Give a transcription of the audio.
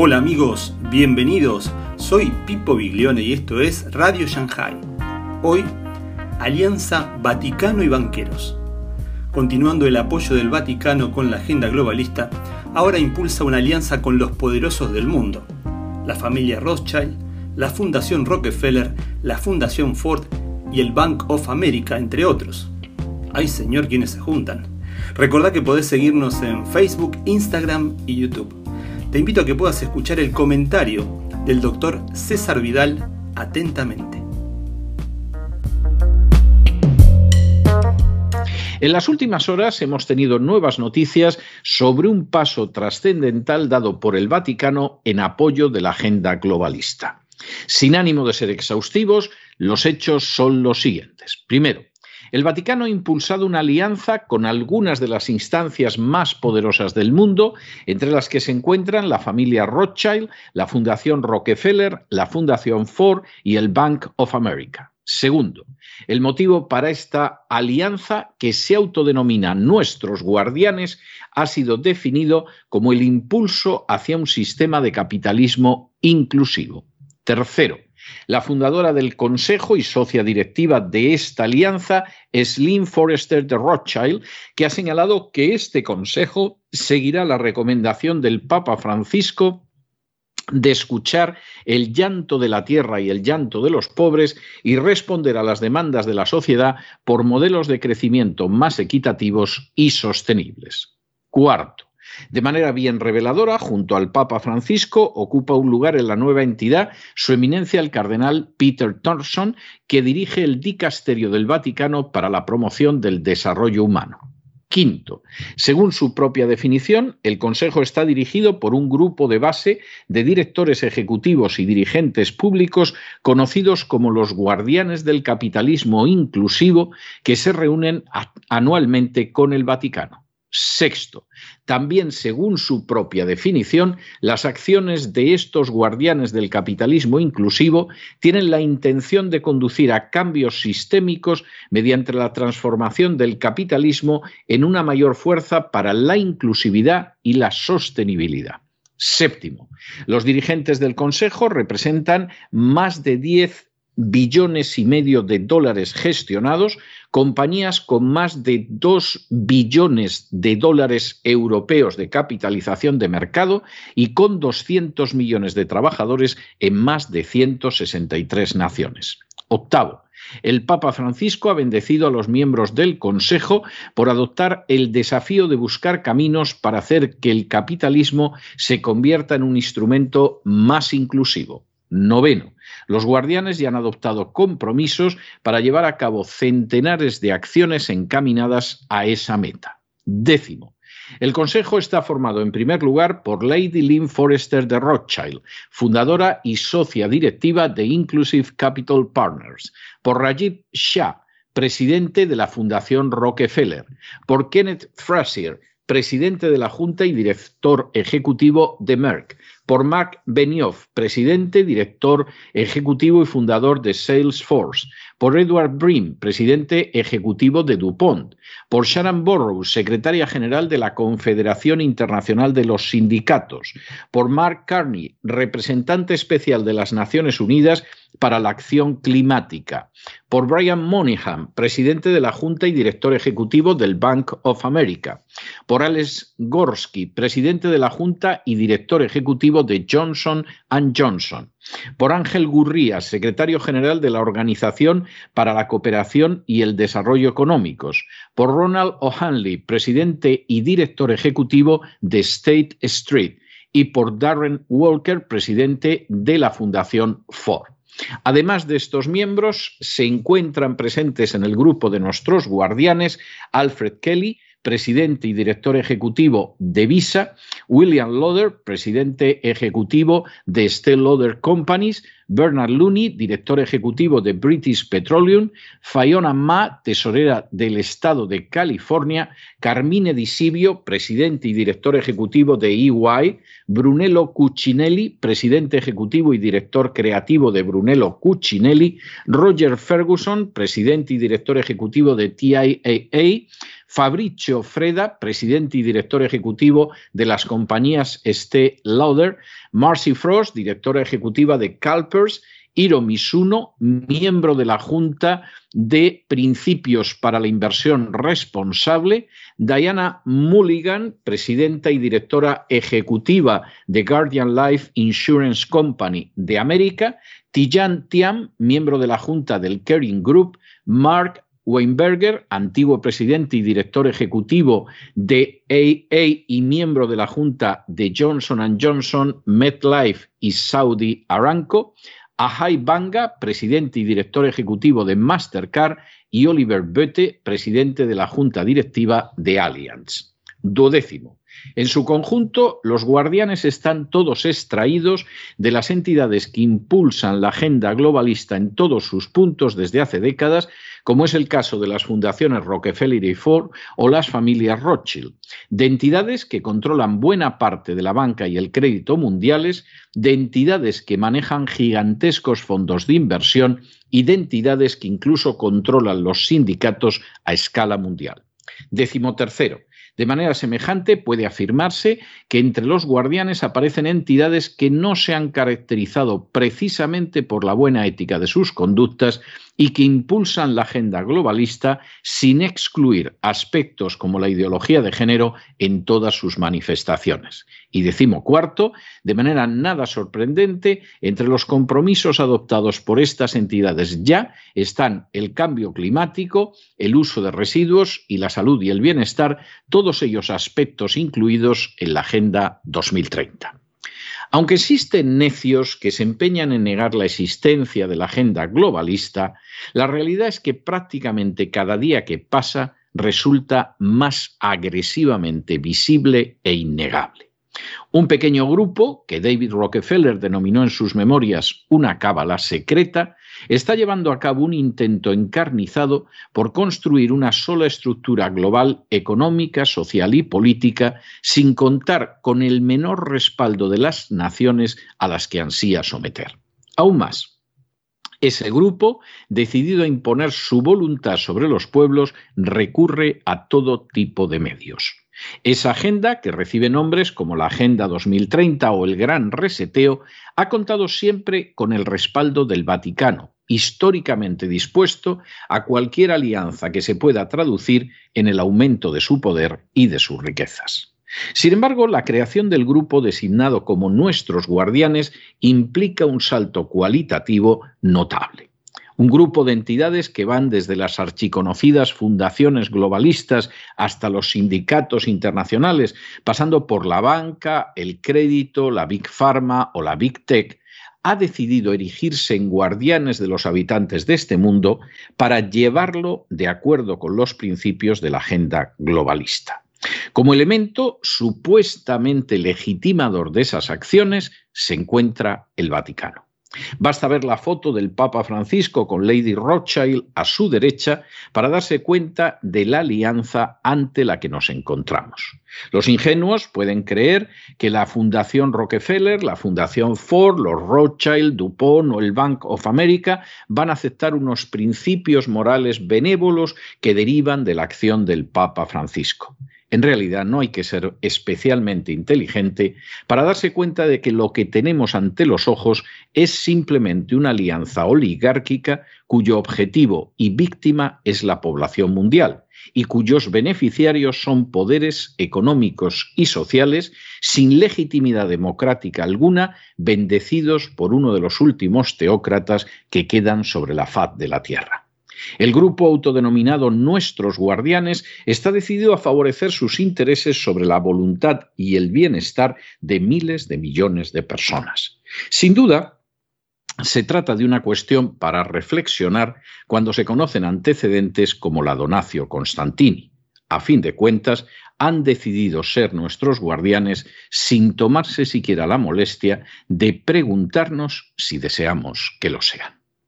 Hola amigos, bienvenidos. Soy Pipo Biglione y esto es Radio Shanghai. Hoy, Alianza Vaticano y Banqueros. Continuando el apoyo del Vaticano con la agenda globalista, ahora impulsa una alianza con los poderosos del mundo. La familia Rothschild, la Fundación Rockefeller, la Fundación Ford y el Bank of America, entre otros. Ay señor, quienes se juntan. Recordá que podés seguirnos en Facebook, Instagram y YouTube te invito a que puedas escuchar el comentario del doctor César Vidal atentamente. En las últimas horas hemos tenido nuevas noticias sobre un paso trascendental dado por el Vaticano en apoyo de la agenda globalista. Sin ánimo de ser exhaustivos, los hechos son los siguientes. Primero, el Vaticano ha impulsado una alianza con algunas de las instancias más poderosas del mundo, entre las que se encuentran la familia Rothschild, la Fundación Rockefeller, la Fundación Ford y el Bank of America. Segundo, el motivo para esta alianza que se autodenomina Nuestros Guardianes ha sido definido como el impulso hacia un sistema de capitalismo inclusivo. Tercero, la fundadora del Consejo y socia directiva de esta alianza es Lynn Forrester de Rothschild, que ha señalado que este Consejo seguirá la recomendación del Papa Francisco de escuchar el llanto de la tierra y el llanto de los pobres y responder a las demandas de la sociedad por modelos de crecimiento más equitativos y sostenibles. Cuarto, de manera bien reveladora, junto al Papa Francisco, ocupa un lugar en la nueva entidad su eminencia el cardenal Peter Thorson, que dirige el dicasterio del Vaticano para la promoción del desarrollo humano. Quinto, según su propia definición, el Consejo está dirigido por un grupo de base de directores ejecutivos y dirigentes públicos conocidos como los guardianes del capitalismo inclusivo que se reúnen anualmente con el Vaticano. Sexto, también según su propia definición, las acciones de estos guardianes del capitalismo inclusivo tienen la intención de conducir a cambios sistémicos mediante la transformación del capitalismo en una mayor fuerza para la inclusividad y la sostenibilidad. Séptimo, los dirigentes del Consejo representan más de 10 billones y medio de dólares gestionados, compañías con más de 2 billones de dólares europeos de capitalización de mercado y con 200 millones de trabajadores en más de 163 naciones. Octavo, el Papa Francisco ha bendecido a los miembros del Consejo por adoptar el desafío de buscar caminos para hacer que el capitalismo se convierta en un instrumento más inclusivo. Noveno, los guardianes ya han adoptado compromisos para llevar a cabo centenares de acciones encaminadas a esa meta. Décimo, el Consejo está formado en primer lugar por Lady Lynn Forrester de Rothschild, fundadora y socia directiva de Inclusive Capital Partners, por Rajiv Shah, presidente de la Fundación Rockefeller, por Kenneth Frazier, presidente de la Junta y director ejecutivo de Merck, por Mark Benioff, presidente, director ejecutivo y fundador de Salesforce, por Edward Brim, presidente ejecutivo de DuPont, por Sharon Burrows, secretaria general de la Confederación Internacional de los Sindicatos, por Mark Carney, representante especial de las Naciones Unidas para la Acción Climática, por Brian Monahan, presidente de la Junta y director ejecutivo del Bank of America, por Alex Gorsky, presidente de la Junta y director ejecutivo de Johnson Johnson, por Ángel Gurría, secretario general de la Organización para la Cooperación y el Desarrollo Económicos, por Ronald O'Hanley, presidente y director ejecutivo de State Street, y por Darren Walker, presidente de la Fundación Ford. Además de estos miembros, se encuentran presentes en el grupo de nuestros guardianes Alfred Kelly, presidente y director ejecutivo de Visa, William Loder, presidente ejecutivo de Estée Lauder Companies, Bernard Looney, director ejecutivo de British Petroleum, Fiona Ma, tesorera del Estado de California, Carmine Di Sibio, presidente y director ejecutivo de EY, Brunello Cuccinelli, presidente ejecutivo y director creativo de Brunello Cuccinelli, Roger Ferguson, presidente y director ejecutivo de TIAA, Fabrizio Freda, presidente y director ejecutivo de las compañías Estée Lauder, Marcy Frost, directora ejecutiva de CalPERS, Hiro Misuno, miembro de la Junta de Principios para la Inversión Responsable, Diana Mulligan, presidenta y directora ejecutiva de Guardian Life Insurance Company de América, Tijan Tiam, miembro de la Junta del Caring Group, Mark Weinberger, antiguo presidente y director ejecutivo de AA y miembro de la Junta de Johnson Johnson, MetLife y Saudi Aramco, Ahai Banga, presidente y director ejecutivo de Mastercard, y Oliver Böte, presidente de la junta directiva de Allianz. Duodécimo. En su conjunto, los guardianes están todos extraídos de las entidades que impulsan la agenda globalista en todos sus puntos desde hace décadas como es el caso de las fundaciones Rockefeller y Ford o las familias Rothschild, de entidades que controlan buena parte de la banca y el crédito mundiales, de entidades que manejan gigantescos fondos de inversión y de entidades que incluso controlan los sindicatos a escala mundial. Décimo tercero, de manera semejante, puede afirmarse que entre los guardianes aparecen entidades que no se han caracterizado precisamente por la buena ética de sus conductas y que impulsan la agenda globalista sin excluir aspectos como la ideología de género en todas sus manifestaciones. Y decimo cuarto, de manera nada sorprendente, entre los compromisos adoptados por estas entidades ya están el cambio climático, el uso de residuos y la salud y el bienestar, todos ellos aspectos incluidos en la Agenda 2030. Aunque existen necios que se empeñan en negar la existencia de la agenda globalista, la realidad es que prácticamente cada día que pasa resulta más agresivamente visible e innegable. Un pequeño grupo, que David Rockefeller denominó en sus memorias una cábala secreta, está llevando a cabo un intento encarnizado por construir una sola estructura global económica, social y política, sin contar con el menor respaldo de las naciones a las que ansía someter. Aún más, ese grupo, decidido a imponer su voluntad sobre los pueblos, recurre a todo tipo de medios. Esa agenda, que recibe nombres como la Agenda 2030 o el Gran Reseteo, ha contado siempre con el respaldo del Vaticano, históricamente dispuesto a cualquier alianza que se pueda traducir en el aumento de su poder y de sus riquezas. Sin embargo, la creación del grupo designado como nuestros guardianes implica un salto cualitativo notable un grupo de entidades que van desde las archiconocidas fundaciones globalistas hasta los sindicatos internacionales, pasando por la banca, el crédito, la Big Pharma o la Big Tech, ha decidido erigirse en guardianes de los habitantes de este mundo para llevarlo de acuerdo con los principios de la agenda globalista. Como elemento supuestamente legitimador de esas acciones se encuentra el Vaticano. Basta ver la foto del Papa Francisco con Lady Rothschild a su derecha para darse cuenta de la alianza ante la que nos encontramos. Los ingenuos pueden creer que la Fundación Rockefeller, la Fundación Ford, los Rothschild, DuPont o el Bank of America van a aceptar unos principios morales benévolos que derivan de la acción del Papa Francisco. En realidad no hay que ser especialmente inteligente para darse cuenta de que lo que tenemos ante los ojos es simplemente una alianza oligárquica cuyo objetivo y víctima es la población mundial y cuyos beneficiarios son poderes económicos y sociales sin legitimidad democrática alguna, bendecidos por uno de los últimos teócratas que quedan sobre la faz de la tierra. El grupo autodenominado Nuestros Guardianes está decidido a favorecer sus intereses sobre la voluntad y el bienestar de miles de millones de personas. Sin duda, se trata de una cuestión para reflexionar cuando se conocen antecedentes como la Donacio Constantini. A fin de cuentas, han decidido ser nuestros guardianes sin tomarse siquiera la molestia de preguntarnos si deseamos que lo sean.